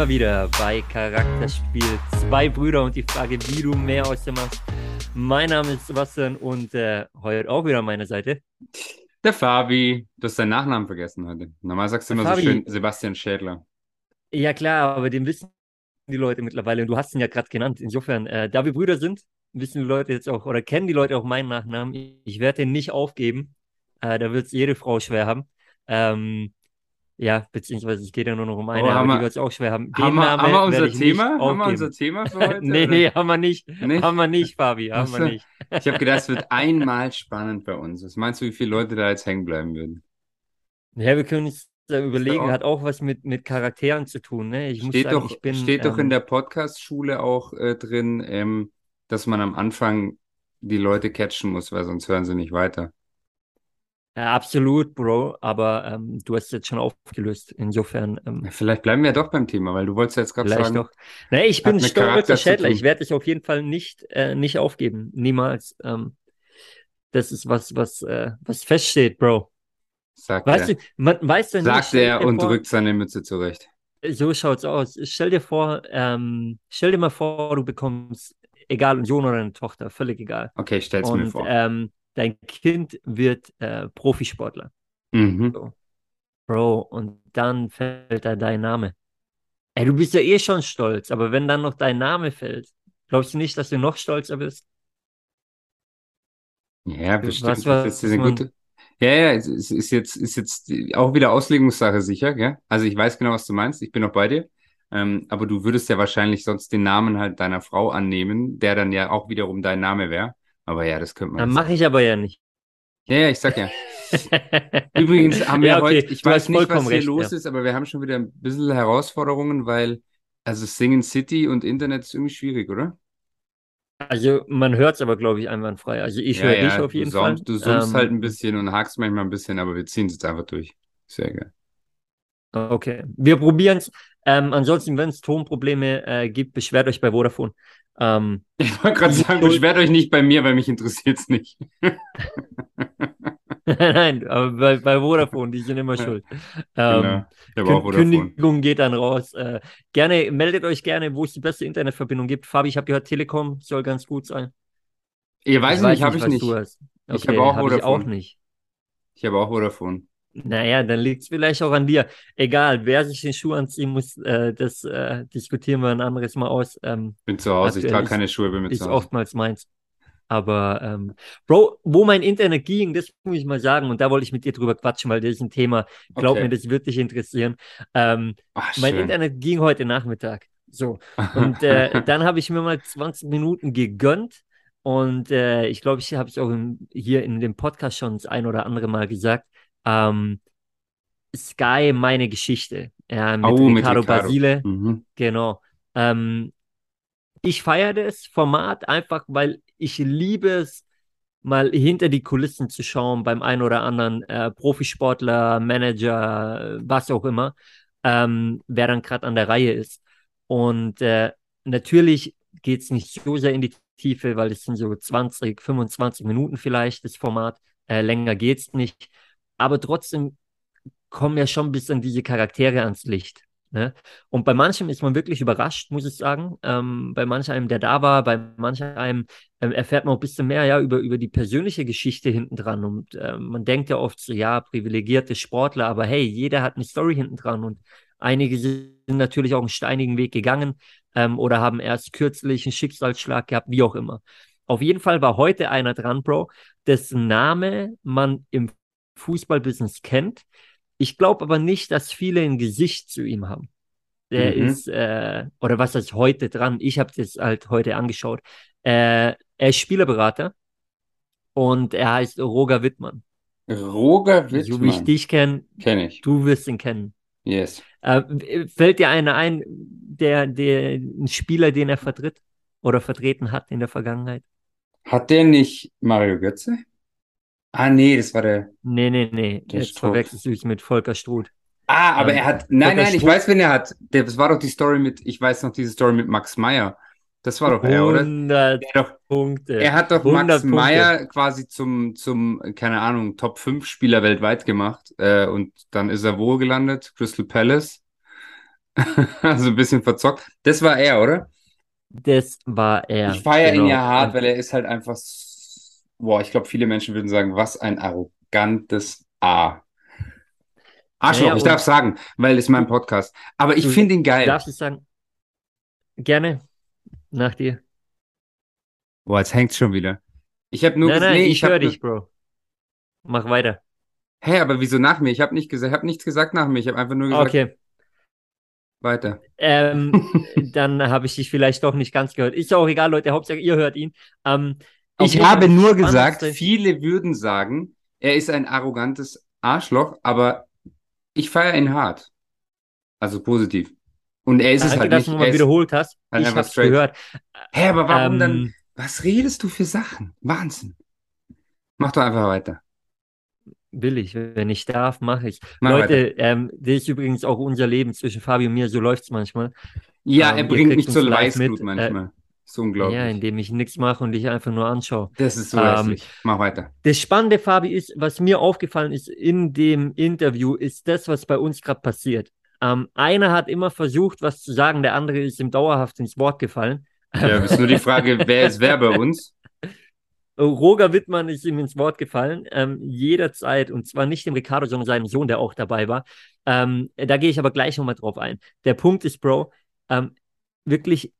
Wir wieder bei Charakterspiel Zwei Brüder und die Frage, wie du mehr aus dem machst. Mein Name ist Sebastian und äh, heute auch wieder an meiner Seite. Der Fabi. Du hast deinen Nachnamen vergessen heute. Normal sagst du immer Fabi. so schön Sebastian Schädler. Ja klar, aber den wissen die Leute mittlerweile und du hast ihn ja gerade genannt. Insofern, äh, da wir Brüder sind, wissen die Leute jetzt auch oder kennen die Leute auch meinen Nachnamen. Ich werde den nicht aufgeben. Äh, da wird es jede Frau schwer haben. Ähm, ja, beziehungsweise es geht ja nur noch um eine, Oh, aber haben die wir- wird es auch schwer haben. Den Haben wir, Namen haben wir unser Thema? Haben wir unser Thema für heute? nee, oder? nee, haben wir nicht. Nicht? Haben wir nicht, Fabi, haben Ach wir nicht. Ich habe gedacht, es wird einmal spannend bei uns. Was meinst du, wie viele Leute da jetzt hängen bleiben würden? Ja, wir können uns da überlegen, auch- hat auch was mit, mit Charakteren zu tun, ne? Ich muss Steht sagen, doch, ich bin, steht doch in ähm, der Podcast-Schule auch äh, drin, ähm, dass man am Anfang die Leute catchen muss, weil sonst hören sie nicht weiter. Ja, absolut, Bro, aber ähm, du hast jetzt schon aufgelöst. Insofern, ähm, Ja, Vielleicht bleiben wir doch beim Thema, weil du wolltest ja jetzt gerade vielleicht sagen, doch. Nee, ich bin stolzer Schädler. Ich werde dich auf jeden Fall nicht, äh, nicht aufgeben. Niemals. Ähm, das ist was, was, äh, was feststeht, Bro. sagt Weißt er, du, man weiß ja sagt er und vor, rückt seine Mütze zurecht. So schaut's aus. Stell dir vor, ähm, stell dir mal vor, du bekommst, egal, einen Sohn oder eine Tochter, völlig egal. Okay, stell's mir Und vor. Dein Kind wird äh, Profisportler. Mhm. So. Bro, und dann fällt da dein Name. Ey, du bist ja eh schon stolz, aber wenn dann noch dein Name fällt, glaubst du nicht, dass du noch stolzer bist? Ja, bestimmt. Was war- Das ist eine was gute. Ja, ja, es es ist jetzt, ist jetzt auch wieder Auslegungssache sicher, gell? Also ich weiß genau, was du meinst. Ich bin noch bei dir. Ähm, aber du würdest ja wahrscheinlich sonst den Namen halt deiner Frau annehmen, der dann ja auch wiederum dein Name wäre. Aber ja, das könnte man Dann mache ich aber ja nicht. Ja, ja, ich sag ja. Übrigens haben wir Ja, okay, heute, ich du weiß nicht, was hier recht, los ja. ist, aber wir haben schon wieder ein bisschen Herausforderungen, weil, also Singen City und Internet ist irgendwie schwierig, oder? Also man hört es aber, glaube ich, einwandfrei. Also ich Ja, höre ja, dich auf du jeden saumst- Fall. Du summst Ähm, halt ein bisschen und hakst manchmal ein bisschen, aber wir ziehen es jetzt einfach durch. Sehr geil. Okay, wir probieren es. Ähm, ansonsten, wenn es Tonprobleme äh, gibt, beschwert euch bei Vodafone. Ähm, Ich wollte gerade sagen, beschwert euch nicht bei mir, weil mich interessiert es nicht. Nein, aber bei, bei Vodafone, die sind immer schuld. Genau. Ähm, Ich Vodafone. Kündigung geht dann raus. Äh, gerne, meldet euch gerne, wo es die beste Internetverbindung gibt. Fabi, ich habe gehört, Telekom soll ganz gut sein. Ihr weiß nicht, habe ich nicht. hast. Ich Okay, habe auch hab ich auch Vodafone. nicht. Ich habe auch Vodafone. Naja, dann liegt es vielleicht auch an dir. Egal, wer sich den Schuh anziehen muss, äh, das äh, diskutieren wir ein anderes Mal aus. Ähm, Bin zu Hause, ich trage keine Schuhe, bin mit ist zu Hause. oftmals meins. Aber, ähm, Bro, wo mein Internet ging, das muss ich mal sagen, und da wollte ich mit dir drüber quatschen, weil das ist ein Thema, glaub Okay. mir, das wird dich interessieren. Ähm, Ach, mein. Internet ging heute Nachmittag. So. Und äh, dann habe ich mir mal 20 Minuten gegönnt. Und äh, ich glaube, ich habe es auch im, hier in dem Podcast schon das ein oder andere Mal gesagt. Ähm, Sky, meine Geschichte. Ja, mit Oh, mit Ricardo. Basile. Mhm. Genau. Ähm, ich feiere das Format einfach, weil ich liebe es, mal hinter die Kulissen zu schauen beim einen oder anderen äh, Profisportler, Manager, was auch immer, ähm, wer dann gerade an der Reihe ist. Und äh, natürlich geht es nicht so sehr in die Tiefe, weil es sind so 20, 25 Minuten vielleicht das Format. Äh, länger geht's nicht. Aber trotzdem kommen ja schon bis an diese Charaktere ans Licht. Ne? Und bei manchem ist man wirklich überrascht, muss ich sagen. Ähm, bei manch einem, der da war, bei manch einem ähm, erfährt man auch ein bisschen mehr ja, über, über die persönliche Geschichte hinten dran. Und ähm, man denkt ja oft so, ja, privilegierte Sportler, aber hey, jeder hat eine Story hinten dran. Und einige sind natürlich auch einen steinigen Weg gegangen ähm, oder haben erst kürzlich einen Schicksalsschlag gehabt, wie auch immer. Auf jeden Fall war heute einer dran, Bro, dessen Name man im Fußballbusiness kennt. Ich glaube aber nicht, dass viele ein Gesicht zu ihm haben. Der Mhm. ist, äh, oder was ist heute dran? Ich habe das halt heute angeschaut. Äh, er ist Spielerberater und er heißt Roger Wittmann. Roger So wie ich Wittmann. dich kenne, Kenne ich. du wirst ihn kennen. Yes. Äh, fällt dir einer ein, der, der, ein Spieler, den er vertritt oder vertreten hat in der Vergangenheit? Hat der nicht Mario Götze? Ah, nee, das war der. Nee, nee, nee. Der Jetzt Struth. verwechselst du es mit Volker Struth. Ah, aber Ähm, er hat. Nein, Volker nein, ich Struth- weiß, wen er hat. Das war doch die Story mit. Ich weiß noch diese Story mit Max Meyer. Das war doch er, oder? 100 Der doch, Punkte. er hat doch 100 Max. Meyer quasi zum, zum, keine Ahnung, Top 5 Spieler weltweit gemacht. Äh, und dann ist er wo gelandet? Crystal Palace. Also ein bisschen verzockt. Das war er, oder? Das war er. Ich feiere ihn genau. ja hart, Und weil er ist halt einfach, s- boah, ich glaube, viele Menschen würden sagen, was ein arrogantes A. Arschloch, naja, ich darf sagen, weil es mein du, Podcast. Aber ich du finde ihn geil. darfst es sagen, gerne nach dir. Boah, jetzt hängt's schon wieder. Ich habe nur Nein, gesagt, nein, nee, ich ich habe höre dich, Bro. Mach weiter. hä, aber wieso nach mir? Ich habe nicht gesagt, ich habe nichts gesagt nach mir. Ich habe einfach nur gesagt, Okay. weiter. Ähm, dann habe ich dich vielleicht doch nicht ganz gehört. Ist ja auch egal, Leute. Hauptsache, ihr hört ihn. Ähm, Ich habe nur gesagt, viele würden sagen, er ist ein arrogantes Arschloch, aber ich feiere ihn hart. Also positiv. Und er ist es Danke, halt dass nicht. du Er ist wiederholt hast. halt Ich es straight. gehört. Hä, aber warum dann? Ähm, Was redest du für Sachen? Wahnsinn. Mach doch einfach weiter. will ich. Wenn ich darf, mache ich. Mach. Leute, ähm, das ist übrigens auch unser Leben zwischen Fabio und mir. So läuft es manchmal. Ja, Ähm, er bringt mich zur live Weißglut mit. Äh, manchmal. Ist ja, unglaublich. indem ich nichts mache und dich einfach nur anschaue. Das ist so Ähm, hässlich. Mach weiter. das Spannende, Fabi, ist, was mir aufgefallen ist in dem Interview, ist das, was bei uns gerade passiert. Ähm, einer hat immer versucht, was zu sagen, der andere ist ihm dauerhaft ins Wort gefallen. Ja, ist nur die Frage, wer ist wer bei uns? Roger Wittmann ist ihm ins Wort gefallen, ähm, jederzeit, und zwar nicht dem Ricardo, sondern seinem Sohn, der auch dabei war. Ähm, da gehe ich aber gleich nochmal drauf ein. Der Punkt ist, Bro, ähm, wirklich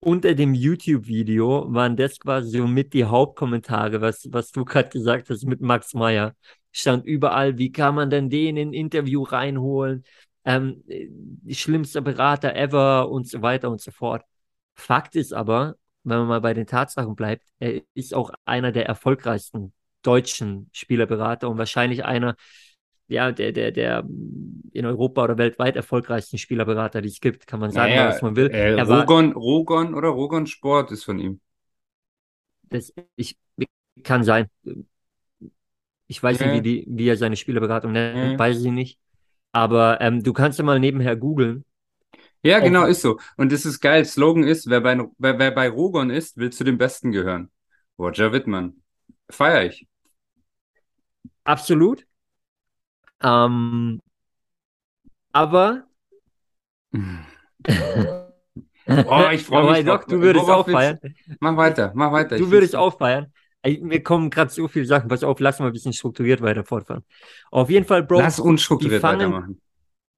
unter dem YouTube-Video waren das quasi so mit die Hauptkommentare, was, was du gerade gesagt hast mit Max Meyer. Stand überall, wie kann man denn den in ein Interview reinholen? Ähm, äh, schlimmster Berater ever und so weiter und so fort. Fakt ist aber, wenn man mal bei den Tatsachen bleibt, er ist auch einer der erfolgreichsten deutschen Spielerberater und wahrscheinlich einer, ja, der, der, der in Europa oder weltweit erfolgreichsten Spielerberater, die es gibt, kann man sagen, Naja, was man will. äh, war, Rogon, Rogon oder Rogon Sport ist von ihm. das, ich, kann sein. Ich weiß nicht, wie, Ja, die, wie er seine Spielerberatung nennt, ja. weiß ich nicht. Aber ähm, du kannst ja mal nebenher googeln. Ja, genau, ist so. Und das ist geil. Slogan ist, wer bei, wer, wer bei Rogon ist, will zu den Besten gehören. Roger Wittmann. Feier ich. absolut. Ähm, aber Oh, ich freue mich doch, du würdest auch feiern. Mach weiter, mach weiter. Du würdest auch feiern. Mir kommen gerade so viele Sachen. Pass auf, lass mal ein bisschen strukturiert weiter fortfahren. Auf jeden Fall, Bro, Lass die unstrukturiert fangen, weitermachen.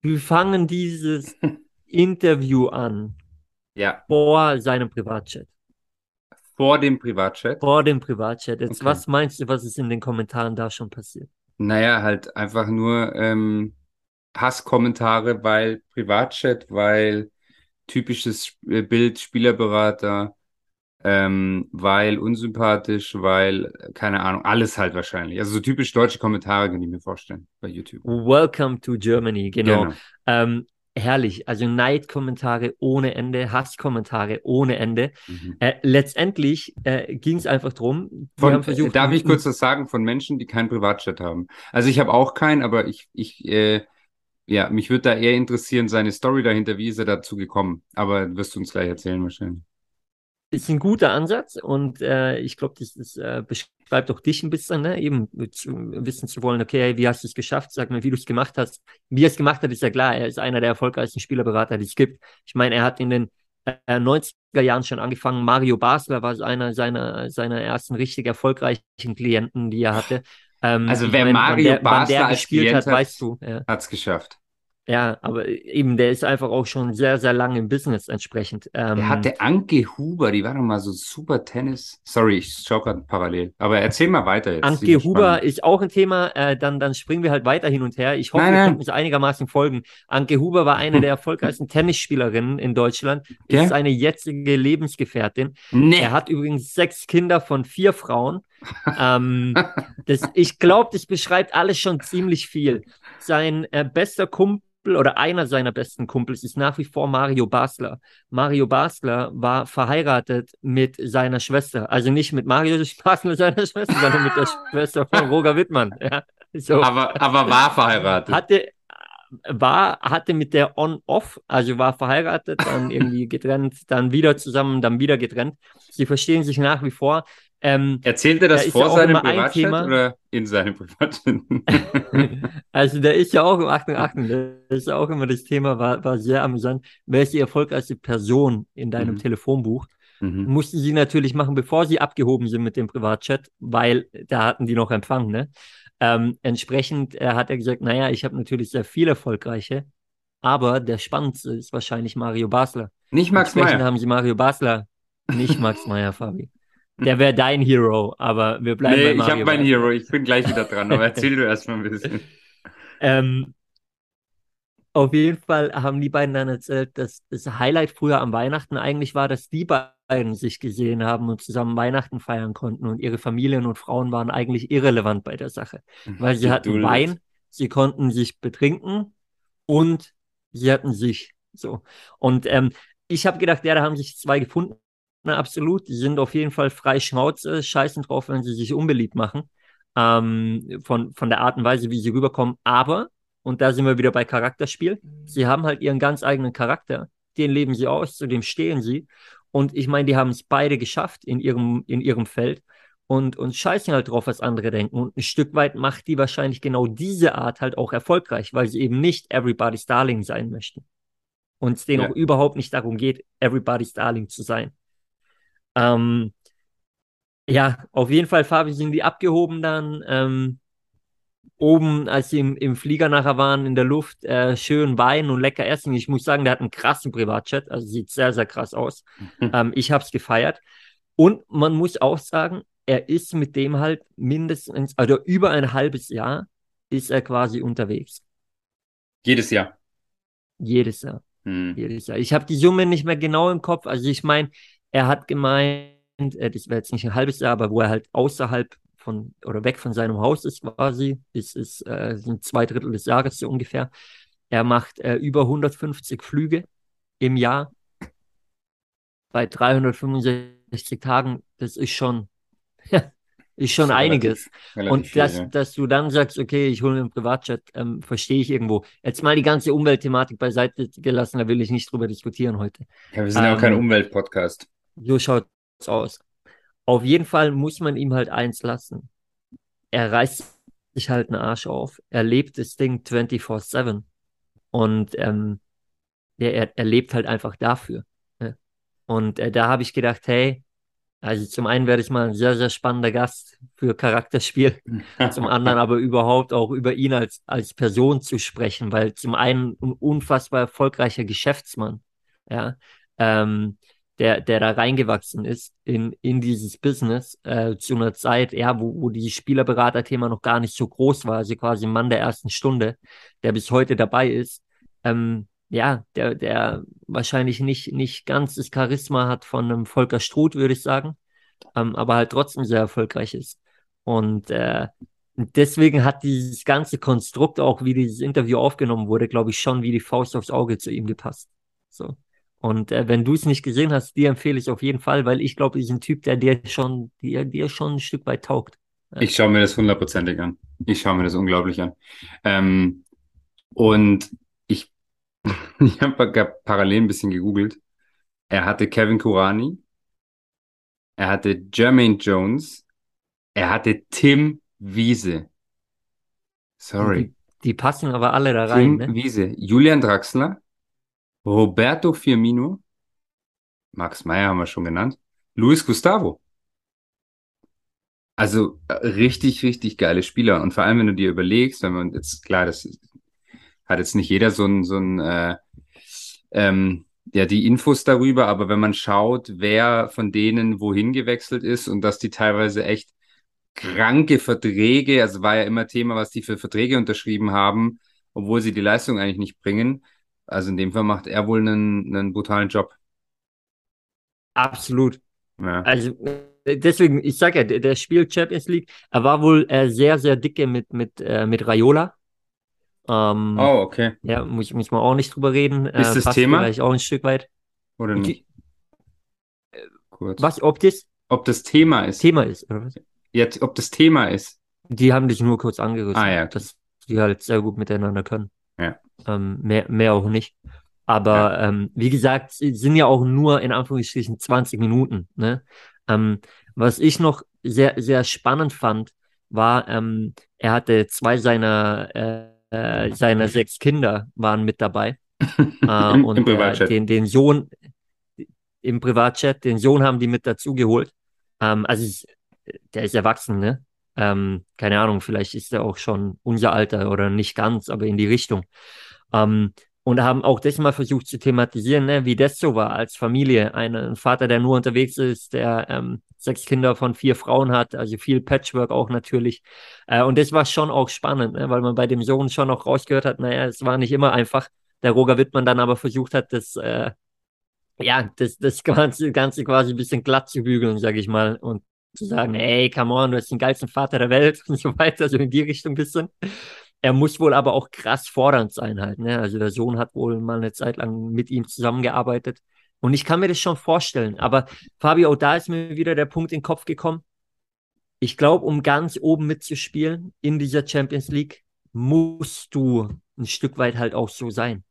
wir fangen dieses Interview an Ja, vor seinem Privatchat. vor dem Privatchat. Vor dem Privatchat. Jetzt, Okay. was meinst du, was ist in den Kommentaren da schon passiert? Naja, halt einfach nur ähm, Hasskommentare, weil Privatchat, weil typisches äh, Bild, Spielerberater, ähm, weil unsympathisch, weil, keine Ahnung, alles halt wahrscheinlich. Also so typisch deutsche Kommentare kann ich mir vorstellen bei YouTube. Welcome to Germany, genau. Genau. Ähm, herrlich. Also Neidkommentare ohne Ende, Hasskommentare ohne Ende. Mhm. Äh, letztendlich äh, ging es einfach drum. Von, haben versucht, darf ich kurz was sagen von Menschen, die keinen Privatchat haben? Also ich habe auch keinen, aber ich, ich, äh, ja, mich würde da eher interessieren, seine Story dahinter, wie ist er dazu gekommen? Aber wirst du uns gleich erzählen wahrscheinlich. ist ein guter Ansatz und äh, ich glaube, das, das äh, beschreibt auch dich ein bisschen, ne? eben zu, wissen zu wollen, okay, wie hast du es geschafft? Sag mir, wie du es gemacht hast. Wie er es gemacht hat, ist ja klar. Er ist einer der erfolgreichsten Spielerberater, die es gibt. Ich meine, er hat in den äh, 90er Jahren schon angefangen. Mario Basler war einer seiner, seiner ersten richtig erfolgreichen Klienten, die er hatte. Ähm, Also wer meine, wann Mario der, wann Basler der als gespielt Klient hat, hat, weißt du. Ja. hat's geschafft. Ja, aber eben, der ist einfach auch schon sehr, sehr lange im Business entsprechend. Der Ähm, hatte Anke Huber, die war doch mal so super Tennis. Sorry, ich schaue gerade parallel. Aber erzähl mal weiter jetzt. Anke Huber spannend. ist auch ein Thema, äh, dann, dann springen wir halt weiter hin und her. Ich hoffe, Nein, ihr nein. könnt uns einigermaßen folgen. Anke Huber war eine der erfolgreichsten Tennisspielerinnen in Deutschland, ist Ja? seine jetzige Lebensgefährtin. Nee. Er hat übrigens sechs Kinder von vier Frauen. Ähm, das, ich glaube, das beschreibt alles schon ziemlich viel. Sein äh, bester Kumpel oder einer seiner besten Kumpels ist nach wie vor Mario Basler. Mario Basler war verheiratet mit seiner Schwester. Also nicht mit Mario Basler, seiner Schwester, sondern mit der Schwester von Roger Wittmann. Ja, so. aber, aber war verheiratet. Hatte, war, hatte mit der On-Off, also war verheiratet, dann irgendwie getrennt, dann wieder zusammen, dann wieder getrennt. Sie verstehen sich nach wie vor. Ähm, Erzählt er das da vor ja seinem Privatchat oder in seinem Privatchat? Also der ist ja auch, Achtung, Achtung, das ist ja auch immer das Thema, war, war sehr amüsant. Wer ist die erfolgreichste Person in deinem Mhm. Telefonbuch? Mhm. Mussten sie natürlich machen, bevor sie abgehoben sind mit dem Privatchat, weil da hatten die noch Empfang, ne? Ähm, entsprechend äh, hat er gesagt, naja, ich habe natürlich sehr viel erfolgreiche, aber der spannendste ist wahrscheinlich Mario Basler. Nicht Max Meyer. haben sie Mario Basler, nicht Max Meyer, Fabi. Der wäre dein Hero, aber wir bleiben Nee, bei ich Mario habe meinen. Hero. Ich bin gleich wieder dran, aber erzähl du erst mal ein bisschen. Ähm, auf jeden Fall haben die beiden dann erzählt, dass das Highlight früher am Weihnachten eigentlich war, dass die beiden sich gesehen haben und zusammen Weihnachten feiern konnten und ihre Familien und Frauen waren eigentlich irrelevant bei der Sache, weil sie hatten. Wein, sie konnten sich betrinken und sie hatten sich so. Und ähm, ich habe gedacht, ja, da haben sich zwei gefunden. Na, absolut. Die sind auf jeden Fall frei Schnauze, scheißen drauf, wenn sie sich unbeliebt machen. Ähm, von, von der Art und Weise, wie sie rüberkommen. Aber, und da sind wir wieder bei Charakterspiel, sie haben halt ihren ganz eigenen Charakter. Den leben sie aus, zu dem stehen sie. Und ich meine, die haben es beide geschafft in ihrem, in ihrem Feld und, und scheißen halt drauf, was andere denken. Und ein Stück weit macht die wahrscheinlich genau diese Art halt auch erfolgreich, weil sie eben nicht Everybody's Darling sein möchten. Und es denen Ja. auch überhaupt nicht darum geht, Everybody's Darling zu sein. Ähm, ja, auf jeden Fall, Fabi, sind die abgehoben dann. Ähm, oben, als sie im, im Flieger nachher waren, in der Luft, äh, schön Wein und lecker essen. Ich muss sagen, der hat einen krassen Privatchat, also sieht sehr, sehr krass aus. Ähm, ich habe es gefeiert. Und man muss auch sagen, er ist mit dem halt mindestens, also über ein halbes Jahr ist er quasi unterwegs. Jedes Jahr. Jedes Jahr. Hm. Jedes Jahr. Ich habe die Summe nicht mehr genau im Kopf. Also ich meine, er hat gemeint, äh, das wäre jetzt nicht ein halbes Jahr, aber wo er halt außerhalb von oder weg von seinem Haus ist quasi, ist, ist, äh, sind zwei Drittel des Jahres so ungefähr. Er macht äh, über 150 Flüge im Jahr bei 365 Tagen. Das ist schon, ist schon einiges. relativ- relativ Und viel, dass, ja. dass du dann sagst, okay, ich hole mir einen Privatjet, ähm, verstehe ich irgendwo. Jetzt mal die ganze Umweltthematik beiseite gelassen, da will ich nicht drüber diskutieren heute. Ja, wir sind ja auch kein Ähm, Umweltpodcast. So schaut's aus. Auf jeden Fall muss man ihm halt eins lassen. Er reißt sich halt einen Arsch auf. Er lebt das Ding 24-7. Und ähm, er, er, er lebt halt einfach dafür. Ne? Und äh, da habe ich gedacht, hey, also zum einen werde ich mal ein sehr, sehr spannender Gast für Charakterspiel. Zum anderen aber überhaupt auch über ihn als, als Person zu sprechen, weil zum einen ein unfassbar erfolgreicher Geschäftsmann, ja, ähm, der, der da reingewachsen ist in, in dieses Business äh, zu einer Zeit, ja, wo, wo dieses Spielerberater-Thema noch gar nicht so groß war, also quasi ein Mann der ersten Stunde, der bis heute dabei ist, ähm, ja, der, der wahrscheinlich nicht, nicht ganz das Charisma hat von einem Volker Struth, würde ich sagen, ähm, aber halt trotzdem sehr erfolgreich ist. Und äh, deswegen hat dieses ganze Konstrukt, auch wie dieses Interview aufgenommen wurde, glaube ich, schon wie die Faust aufs Auge zu ihm gepasst. So. Und äh, wenn du es nicht gesehen hast, dir empfehle ich auf jeden Fall, weil ich glaube, ich bin ein Typ, der dir schon, dir, dir schon ein Stück weit taugt. Ich schaue mir das hundertprozentig an. Ich schaue mir das unglaublich an. Ähm, und ich, ich habe parallel ein bisschen gegoogelt. Er hatte Kevin Kurani, er hatte Jermaine Jones, er hatte Tim Wiese. Sorry. Die, die passen aber alle da rein, Tim ne? Wiese, Julian Draxler, Roberto Firmino, Max Meyer haben wir schon genannt, Luis Gustavo. Also äh, richtig, richtig geile Spieler. Und vor allem, wenn du dir überlegst, wenn man jetzt, klar, das hat jetzt nicht jeder so ein, so ein äh, ähm, ja, die Infos darüber, aber wenn man schaut, wer von denen wohin gewechselt ist und dass die teilweise echt kranke Verträge, also war ja immer Thema, was die für Verträge unterschrieben haben, obwohl sie die Leistung eigentlich nicht bringen. Also in dem Fall macht er wohl einen, einen brutalen Job. Absolut. Ja. Also äh, deswegen, ich sag ja, der, der spielt Champions League. Er war wohl äh, sehr, sehr dicke mit, mit, äh, mit Raiola. Ähm, Oh, okay. Ja, muss, muss man auch nicht drüber reden. Ist äh, das Thema? vielleicht auch ein Stück weit. Oder Die, nicht? Kurz. was, ob das Ob das Thema ist. Thema ist, oder was? Ja, ob das Thema ist. Die haben dich nur kurz angerissen, Ah, ja, dass die halt sehr gut miteinander können. Ja. Ähm, mehr, mehr auch nicht. Aber ähm, wie gesagt, es sind ja auch nur in Anführungsstrichen 20 Minuten. Ne? Ähm, was ich noch sehr, sehr spannend fand, war, ähm, er hatte zwei seiner, äh, äh seiner sechs Kinder waren mit dabei. äh, Im, und im Privatchat. Äh, den, den Sohn im Privatchat, den Sohn haben die mit dazu geholt. Ähm, also ich, der ist erwachsen, ne? Ähm, keine Ahnung, vielleicht ist er auch schon unser Alter oder nicht ganz, aber in die Richtung. Ähm, und haben auch das mal versucht zu thematisieren, ne, wie das so war als Familie. Ein, ein Vater, der nur unterwegs ist, der ähm, sechs Kinder von vier Frauen hat, also viel Patchwork auch natürlich. Äh, und das war schon auch spannend, ne, weil man bei dem Sohn schon auch rausgehört hat, naja, es war nicht immer einfach. Der Roger Wittmann dann aber versucht hat, das, äh, ja, das, das Ganze, Ganze quasi ein bisschen glatt zu bügeln, sag ich mal. Und zu sagen, ey, come on, du hast den geilsten Vater der Welt und so weiter, so in die Richtung ein bisschen. Er muss wohl aber auch krass fordernd sein halt. Ne? Also der Sohn hat wohl mal eine Zeit lang mit ihm zusammengearbeitet. Und ich kann mir das schon vorstellen. Aber Fabio, da ist mir wieder der Punkt in den Kopf gekommen. Ich glaube, um ganz oben mitzuspielen in dieser Champions League, musst du ein Stück weit halt auch so sein.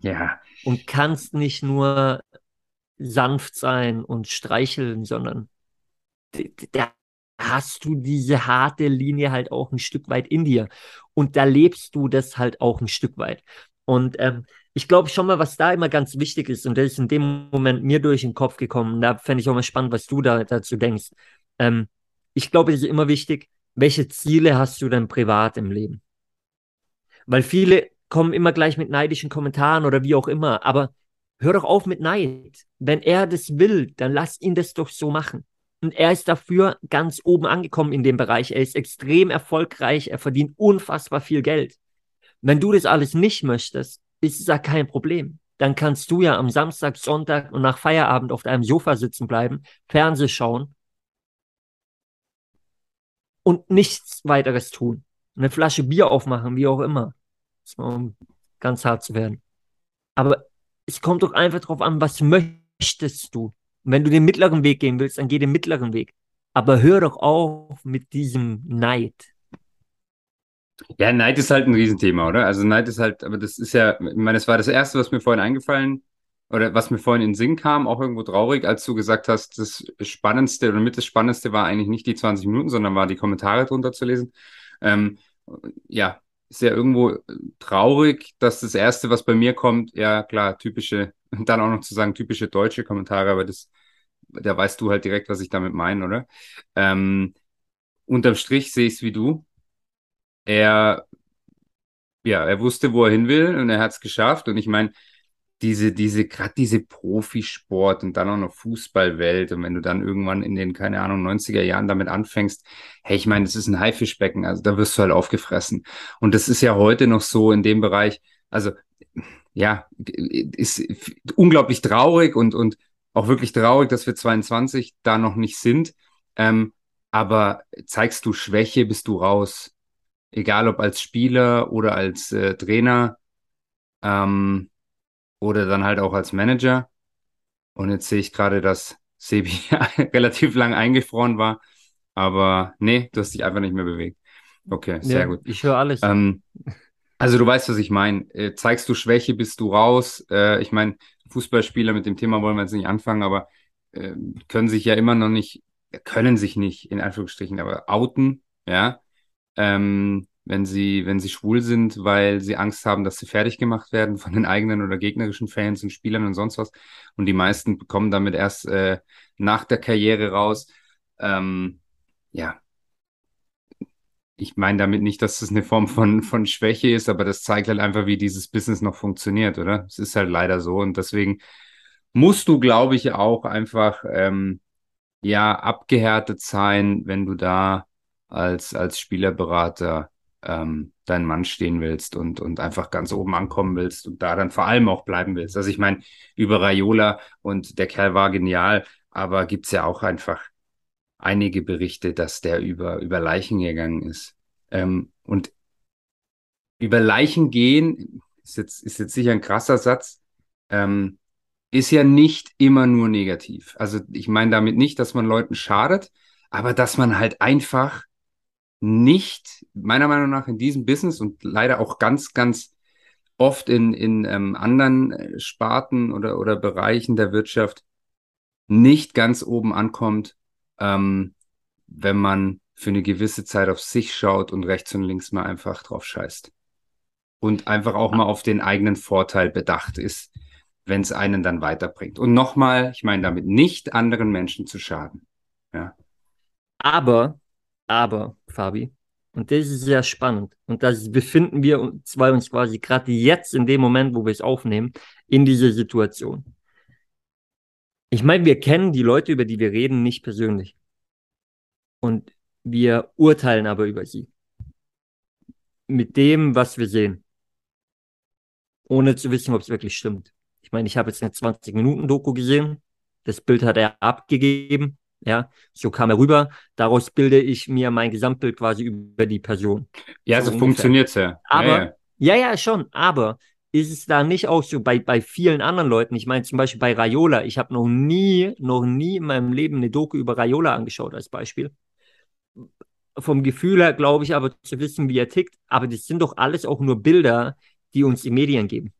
Ja. Und kannst nicht nur sanft sein und streicheln, sondern da hast du diese harte Linie halt auch ein Stück weit in dir. Und da lebst du das halt auch ein Stück weit. Und ähm, ich glaube schon mal, was da immer ganz wichtig ist, und das ist in dem Moment mir durch den Kopf gekommen, da fände ich auch mal spannend, was du da dazu denkst. Ähm, ich glaube, es ist immer wichtig, welche Ziele hast du denn privat im Leben? Weil viele kommen immer gleich mit neidischen Kommentaren oder wie auch immer, aber hör doch auf mit Neid. Wenn er das will, dann lass ihn das doch so machen. Und er ist dafür ganz oben angekommen in dem Bereich. Er ist extrem erfolgreich. Er verdient unfassbar viel Geld. Wenn du das alles nicht möchtest, ist es ja kein Problem. Dann kannst du ja am Samstag, Sonntag und nach Feierabend auf deinem Sofa sitzen bleiben, Fernseh schauen und nichts weiteres tun. Eine Flasche Bier aufmachen, wie auch immer. Um ganz hart zu werden. Aber es kommt doch einfach drauf an, was möchtest du? Und wenn du den mittleren Weg gehen willst, dann geh den mittleren Weg. Aber hör doch auf mit diesem Neid. Ja, Neid ist halt ein Riesenthema, oder? Also Neid ist halt, aber das ist ja, ich meine, das war das Erste, was mir vorhin eingefallen oder was mir vorhin in den Sinn kam, auch irgendwo traurig, als du gesagt hast, das Spannendste oder mit das Spannendste war eigentlich nicht die 20 Minuten, sondern war die Kommentare drunter zu lesen. Ähm, ja, ist ja irgendwo traurig, dass das Erste, was bei mir kommt, ja klar, typische, dann auch noch zu sagen, typische deutsche Kommentare, aber das, da weißt du halt direkt, was ich damit meine, oder? Ähm, unterm Strich sehe ich es wie du er, ja, er wusste, wo er hin will und er hat es geschafft. Und ich meine, diese, diese, gerade diese Profisport und dann auch noch Fußballwelt und wenn du dann irgendwann in den, keine Ahnung, 90er Jahren damit anfängst, hey, ich meine, das ist ein Haifischbecken, also da wirst du halt aufgefressen. Und das ist ja heute noch so in dem Bereich, also ja, ist unglaublich traurig und, und auch wirklich traurig, dass wir 22 da noch nicht sind. Ähm, aber zeigst du Schwäche, bist du raus egal ob als Spieler oder als äh, Trainer ähm, oder dann halt auch als Manager. Und jetzt sehe ich gerade, dass Sebi relativ lang eingefroren war. Aber nee, du hast dich einfach nicht mehr bewegt. Okay, sehr ja, gut. Ich höre alles. Ähm, also du weißt, was ich meine. Äh, zeigst du Schwäche, bist du raus. Äh, ich meine, Fußballspieler mit dem Thema wollen wir jetzt nicht anfangen, aber äh, können sich ja immer noch nicht, können sich nicht, in Anführungsstrichen, aber outen, ja ähm, wenn sie, wenn sie schwul sind, weil sie Angst haben, dass sie fertig gemacht werden von den eigenen oder gegnerischen Fans und Spielern und sonst was. Und die meisten bekommen damit erst äh, nach der Karriere raus. Ähm, ja. Ich meine damit nicht, dass das eine Form von, von Schwäche ist, aber das zeigt halt einfach, wie dieses Business noch funktioniert, oder? Es ist halt leider so. Und deswegen musst du, glaube ich, auch einfach ähm, ja abgehärtet sein, wenn du da als, als Spielerberater ähm, deinen Mann stehen willst und, und einfach ganz oben ankommen willst und da dann vor allem auch bleiben willst. Also ich meine, über Raiola und der Kerl war genial, aber gibt's ja auch einfach einige Berichte, dass der über, über Leichen gegangen ist. Ähm, und über Leichen gehen, ist jetzt, ist jetzt sicher ein krasser Satz, ähm, ist ja nicht immer nur negativ. Also ich meine damit nicht, dass man Leuten schadet, aber dass man halt einfach nicht, meiner Meinung nach, in diesem Business und leider auch ganz, ganz oft in, in ähm, anderen äh, Sparten oder, oder Bereichen der Wirtschaft nicht ganz oben ankommt, ähm, wenn man für eine gewisse Zeit auf sich schaut und rechts und links mal einfach drauf scheißt. Und einfach auch mal auf den eigenen Vorteil bedacht ist, wenn es einen dann weiterbringt. Und nochmal, ich meine damit nicht anderen Menschen zu schaden. Ja. Aber, aber, Fabi, und das ist sehr spannend. Und da befinden wir uns, zwei uns quasi gerade jetzt in dem Moment, wo wir es aufnehmen, in dieser Situation. Ich meine, wir kennen die Leute, über die wir reden, nicht persönlich. Und wir urteilen aber über sie. Mit dem, was wir sehen. Ohne zu wissen, ob es wirklich stimmt. Ich meine, ich habe jetzt eine 20-Minuten-Doku gesehen. Das Bild hat er abgegeben. Ja, so kam er rüber. Daraus bilde ich mir mein Gesamtbild quasi über die Person. Ja, so, so funktioniert es ja. Aber, ja, ja. ja, ja, schon. Aber ist es da nicht auch so bei, bei vielen anderen Leuten? Ich meine zum Beispiel bei Raiola. Ich habe noch nie, noch nie in meinem Leben eine Doku über Raiola angeschaut als Beispiel. Vom Gefühl her glaube ich aber zu wissen, wie er tickt. Aber das sind doch alles auch nur Bilder, die uns die Medien geben.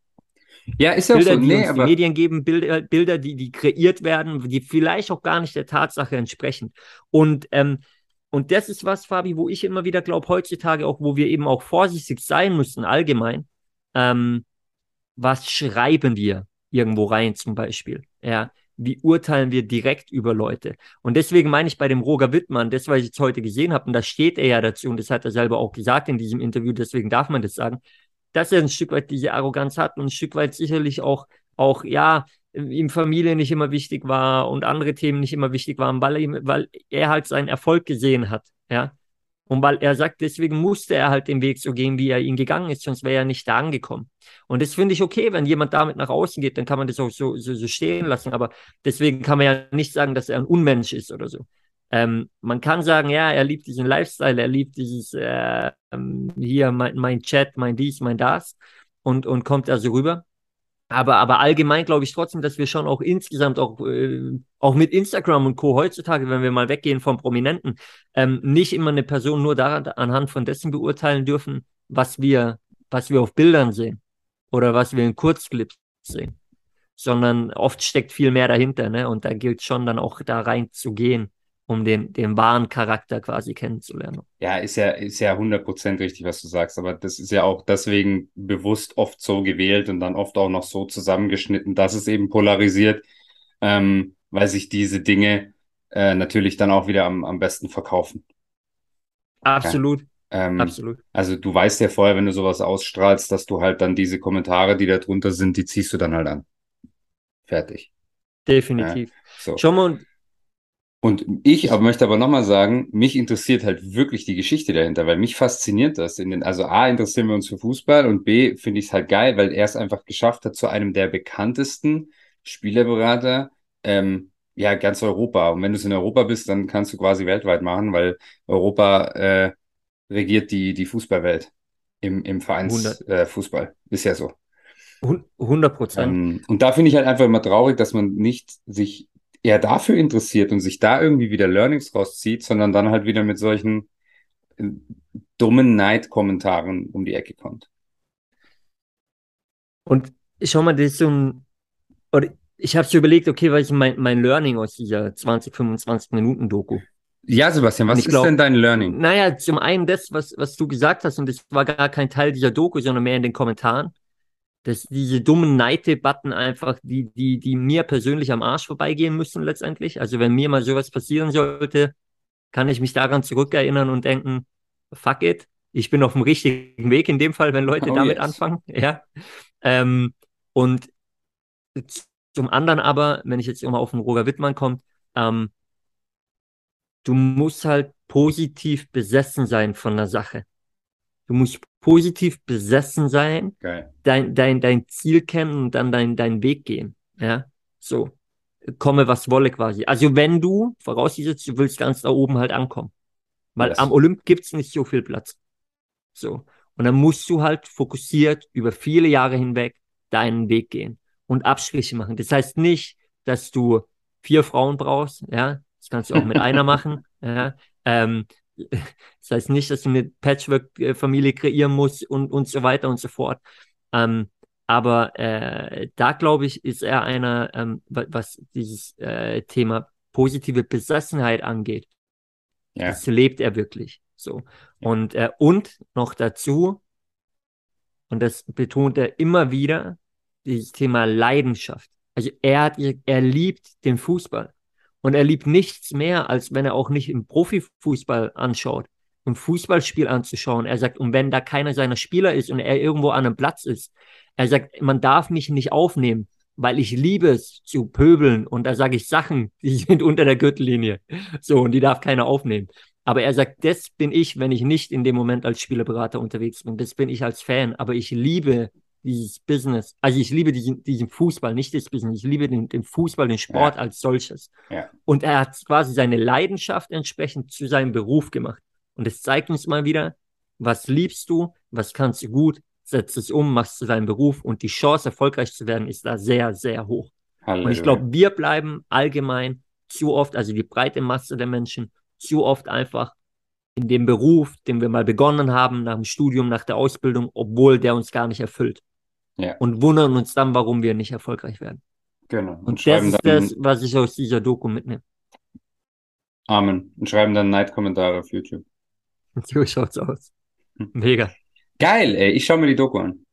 Ja, ist ja Bilder, so. die Nee, uns aber die Medien geben, Bilder, Bilder die, die kreiert werden, die vielleicht auch gar nicht der Tatsache entsprechen. Und, ähm, und das ist was, Fabi, wo ich immer wieder glaube, heutzutage auch, wo wir eben auch vorsichtig sein müssen, allgemein. Ähm, was schreiben wir irgendwo rein zum Beispiel? Ja, wie urteilen wir direkt über Leute? Und deswegen meine ich bei dem Roger Wittmann, das, was ich jetzt heute gesehen habe, und da steht er ja dazu, und das hat er selber auch gesagt in diesem Interview, deswegen darf man das sagen, dass er ein Stück weit diese Arroganz hat und ein Stück weit sicherlich auch, auch ja, ihm Familie nicht immer wichtig war und andere Themen nicht immer wichtig waren, weil er, ihm, weil er halt seinen Erfolg gesehen hat, ja. Und weil er sagt, deswegen musste er halt den Weg so gehen, wie er ihn gegangen ist, sonst wäre er nicht da angekommen. Und das finde ich okay, wenn jemand damit nach außen geht, dann kann man das auch so, so, so stehen lassen. Aber deswegen kann man ja nicht sagen, dass er ein Unmensch ist oder so. Ähm, man kann sagen, ja, er liebt diesen Lifestyle, er liebt dieses äh, ähm, hier mein, mein Chat, mein dies, mein das und, und kommt da so rüber. Aber, aber allgemein glaube ich trotzdem, dass wir schon auch insgesamt auch, äh, auch mit Instagram und Co. heutzutage, wenn wir mal weggehen vom Prominenten, ähm, nicht immer eine Person nur daran, anhand von dessen beurteilen dürfen, was wir, was wir auf Bildern sehen oder was wir in Kurzclips sehen, sondern oft steckt viel mehr dahinter, ne? Und da gilt schon dann auch da rein zu gehen um den, den wahren Charakter quasi kennenzulernen. Ja, ist ja, ist ja 100% richtig, was du sagst, aber das ist ja auch deswegen bewusst oft so gewählt und dann oft auch noch so zusammengeschnitten, dass es eben polarisiert, ähm, weil sich diese Dinge äh, natürlich dann auch wieder am, am besten verkaufen. Absolut. Ja. Ähm, Absolut. Also du weißt ja vorher, wenn du sowas ausstrahlst, dass du halt dann diese Kommentare, die da drunter sind, die ziehst du dann halt an. Fertig. Definitiv. Ja, so. Schau mal, und ich aber möchte aber nochmal sagen, mich interessiert halt wirklich die Geschichte dahinter, weil mich fasziniert das. In den, also A, interessieren wir uns für Fußball und B, finde ich es halt geil, weil er es einfach geschafft hat, zu einem der bekanntesten Spielerberater, ähm, ja, ganz Europa. Und wenn du es in Europa bist, dann kannst du quasi weltweit machen, weil Europa äh, regiert die, die Fußballwelt im, im Vereinsfußball. Äh, ist ja so. 100 Prozent. Ähm, und da finde ich halt einfach immer traurig, dass man nicht sich eher dafür interessiert und sich da irgendwie wieder Learnings rauszieht, sondern dann halt wieder mit solchen äh, dummen Neidkommentaren um die Ecke kommt. Und schau mal, das ist so ein, oder ich habe so überlegt, okay, was ist mein, mein Learning aus dieser 20, 25 Minuten Doku? Ja, Sebastian, was ist glaub, denn dein Learning? Naja, zum einen das, was, was du gesagt hast, und das war gar kein Teil dieser Doku, sondern mehr in den Kommentaren dass diese dummen Neiddebatten einfach, die, die, die mir persönlich am Arsch vorbeigehen müssen letztendlich. Also wenn mir mal sowas passieren sollte, kann ich mich daran zurückerinnern und denken, fuck it, ich bin auf dem richtigen Weg in dem Fall, wenn Leute oh, damit yes. anfangen. Ja. Ähm, und zum anderen aber, wenn ich jetzt immer auf den Roger Wittmann komme, ähm, du musst halt positiv besessen sein von der Sache. Du musst positiv besessen sein, Geil. dein, dein, dein Ziel kennen und dann dein, deinen Weg gehen. Ja, so. Komme, was wolle quasi. Also wenn du, vorausgesetzt, du willst ganz da oben halt ankommen. Weil yes. am Olymp gibt's nicht so viel Platz. So. Und dann musst du halt fokussiert über viele Jahre hinweg deinen Weg gehen und Abstriche machen. Das heißt nicht, dass du vier Frauen brauchst, ja. Das kannst du auch mit einer machen, ja. Ähm, das heißt nicht, dass du eine Patchwork-Familie kreieren musst und, und so weiter und so fort. Ähm, aber äh, da glaube ich, ist er einer, ähm, was dieses äh, Thema positive Besessenheit angeht, Ja. Das lebt er wirklich. So. Und, äh, und noch dazu, und das betont er immer wieder, dieses Thema Leidenschaft. Also er hat, er liebt den Fußball. Und er liebt nichts mehr, als wenn er auch nicht im Profifußball anschaut, ein Fußballspiel anzuschauen. Er sagt, und wenn da keiner seiner Spieler ist und er irgendwo an einem Platz ist, er sagt, man darf mich nicht aufnehmen, weil ich liebe es zu pöbeln und da sage ich Sachen, die sind unter der Gürtellinie. So, und die darf keiner aufnehmen. Aber er sagt, das bin ich, wenn ich nicht in dem Moment als Spielerberater unterwegs bin. Das bin ich als Fan. Aber ich liebe dieses Business. Also ich liebe diesen, diesen Fußball, nicht das Business. Ich liebe den, den Fußball, den Sport ja. als solches. Ja. Und er hat quasi seine Leidenschaft entsprechend zu seinem Beruf gemacht. Und es zeigt uns mal wieder, was liebst du, was kannst du gut, setzt es um, machst zu deinem Beruf und die Chance, erfolgreich zu werden, ist da sehr, sehr hoch. Halleluja. Und ich glaube, wir bleiben allgemein zu oft, also die breite Masse der Menschen, zu oft einfach in dem Beruf, den wir mal begonnen haben, nach dem Studium, nach der Ausbildung, obwohl der uns gar nicht erfüllt. Ja. Und wundern uns dann, warum wir nicht erfolgreich werden. Genau. Und, und das ist das, was ich aus dieser Doku mitnehme. Amen. Und schreiben dann Neidkommentare auf YouTube. So schaut's aus. Hm. Mega. Geil, ey. Ich schaue mir die Doku an.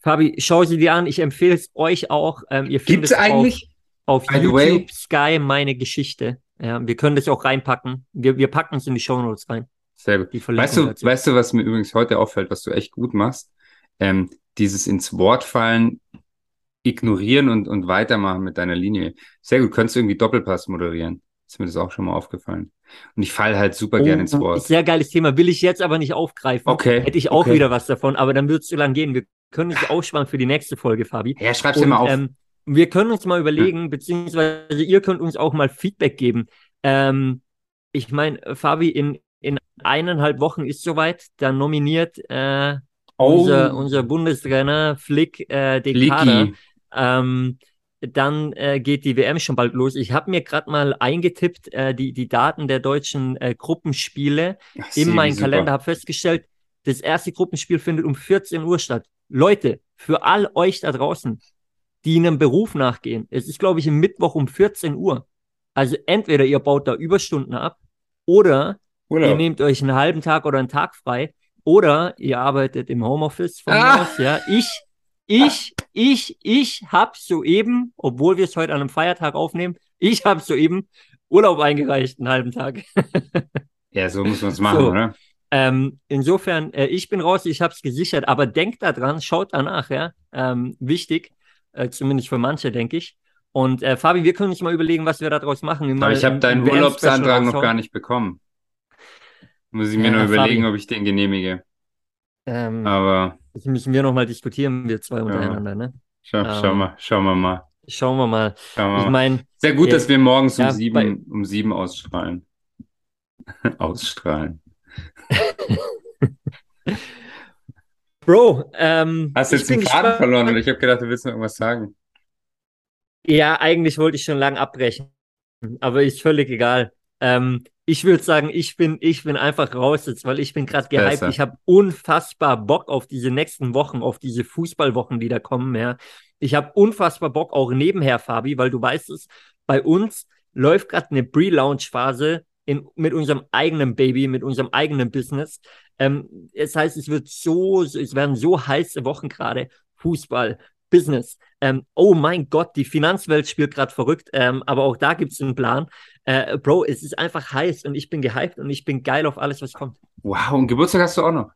Fabi, schau sie dir an. Ich empfehle es euch auch. Ähm, ihr findet Gibt's eigentlich auf, auf YouTube way? Sky meine Geschichte. Ja, wir können das auch reinpacken. Wir, wir packen es in die Show Notes rein. Sehr gut. Weißt du, weißt du, was mir übrigens heute auffällt, was du echt gut machst? Ähm, dieses ins Wort fallen, ignorieren und, und weitermachen mit deiner Linie. Sehr gut. Könntest du irgendwie Doppelpass moderieren? Ist mir das auch schon mal aufgefallen. Und ich falle halt super oh, gerne ins Wort. Sehr geiles Thema. Will ich jetzt aber nicht aufgreifen. Okay. Hätte ich auch okay. wieder was davon, aber dann wird es zu lang gehen. Wir können es aufsparen für die nächste Folge, Fabi. Ja, schreib's dir mal auf. Ähm, wir können uns mal überlegen, beziehungsweise ihr könnt uns auch mal Feedback geben. Ähm, ich meine, Fabi, in, in eineinhalb Wochen ist soweit. Da nominiert äh, oh. unser, unser Bundestrainer Flick äh, den Kader. Ähm, dann äh, geht die WM schon bald los. Ich habe mir gerade mal eingetippt, äh, die, die Daten der deutschen äh, Gruppenspiele Ach, in meinen Kalender, habe festgestellt, das erste Gruppenspiel findet um 14 Uhr statt. Leute, für all euch da draußen, die einem Beruf nachgehen, es ist, glaube ich, im Mittwoch um 14 Uhr. Also entweder ihr baut da Überstunden ab oder Urlaub. ihr nehmt euch einen halben Tag oder einen Tag frei oder ihr arbeitet im Homeoffice von ah. aus, ja. Ich ich, ich, ich habe soeben, obwohl wir es heute an einem Feiertag aufnehmen, ich habe soeben Urlaub eingereicht, einen halben Tag. ja, so muss man es machen, so. oder? Ähm, insofern, äh, ich bin raus, ich habe es gesichert, aber denkt da dran, schaut danach, ja. Ähm, wichtig, äh, zumindest für manche, denke ich. Und äh, Fabi, wir können uns mal überlegen, was wir daraus machen. Aber ich habe deinen Urlaubsantrag noch gar nicht bekommen. Muss ich mir ja, nur überlegen, Fabi. ob ich den genehmige. Ähm, aber das müssen wir nochmal diskutieren, wir zwei untereinander, ja. ne? Schau, ähm, schau mal, schauen wir mal. Schauen wir mal. Schauen wir ich meine. Sehr gut, äh, dass wir morgens um ja, sieben, bei... um sieben ausstrahlen. ausstrahlen. Bro, ähm, hast du jetzt den Faden verloren oder ich habe gedacht, du willst noch irgendwas sagen. Ja, eigentlich wollte ich schon lange abbrechen, aber ist völlig egal. Ähm, ich würde sagen, ich bin, ich bin einfach raus jetzt, weil ich bin gerade gehypt. Ich habe unfassbar Bock auf diese nächsten Wochen, auf diese Fußballwochen, die da kommen. Ja. Ich habe unfassbar Bock auch nebenher, Fabi, weil du weißt es, bei uns läuft gerade eine Pre-Launch-Phase mit unserem eigenen Baby, mit unserem eigenen Business. Ähm, das heißt, es wird so, es werden so heiße Wochen gerade. Fußball, Business. Ähm, oh mein Gott, die Finanzwelt spielt gerade verrückt, ähm, aber auch da gibt es einen Plan. Äh, Bro, es ist einfach heiß und ich bin gehypt und ich bin geil auf alles, was kommt. Wow, und Geburtstag hast du auch noch?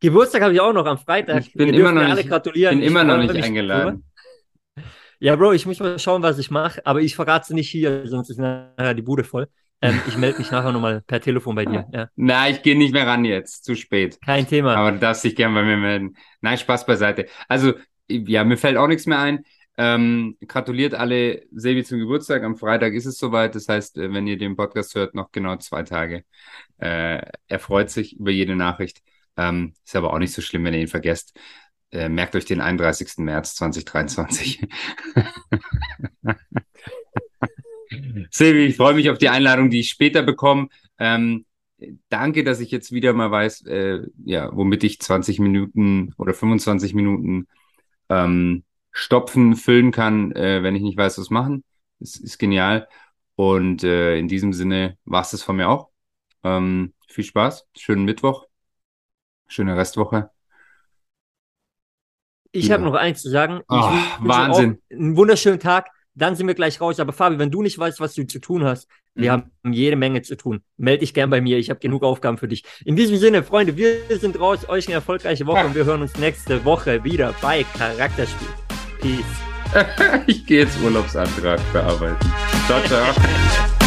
Geburtstag habe ich auch noch am Freitag. Ich bin Wir immer noch nicht, gratulieren. bin immer noch nicht eingeladen. Ja, Bro, ich muss mal schauen, was ich mache, aber ich verrate es nicht hier, sonst ist nachher die Bude voll. Ähm, ich melde mich nachher nochmal per Telefon bei dir. Ja. Na, ich gehe nicht mehr ran jetzt. Zu spät. Kein Thema. Aber du darfst dich gerne bei mir melden. Nein, Spaß beiseite. Also, ja, mir fällt auch nichts mehr ein. Ähm, gratuliert alle Sevi zum Geburtstag. Am Freitag ist es soweit. Das heißt, äh, wenn ihr den Podcast hört, noch genau zwei Tage. Äh, er freut sich über jede Nachricht. Ähm, ist aber auch nicht so schlimm, wenn ihr ihn vergesst. Äh, merkt euch den 31. März 2023. Silvi, ich freue mich auf die Einladung, die ich später bekomme. Ähm, danke, dass ich jetzt wieder mal weiß, äh, ja, womit ich 20 Minuten oder 25 Minuten ähm, stopfen, füllen kann, äh, wenn ich nicht weiß, was machen. Das ist genial. Und äh, in diesem Sinne war es das von mir auch. Ähm, viel Spaß, schönen Mittwoch, schöne Restwoche. Ich Ja. habe noch eins zu sagen. Oh, Wahnsinn. Einen wunderschönen Tag. Dann sind wir gleich raus. Aber Fabi, wenn du nicht weißt, was du zu tun hast, wir Mhm. haben jede Menge zu tun. Meld dich gern bei mir. Ich habe genug Aufgaben für dich. In diesem Sinne, Freunde, wir sind raus. Euch eine erfolgreiche Woche und wir hören uns nächste Woche wieder bei Charakterspiel. Peace. Ich gehe jetzt Urlaubsantrag bearbeiten. Ciao, ciao.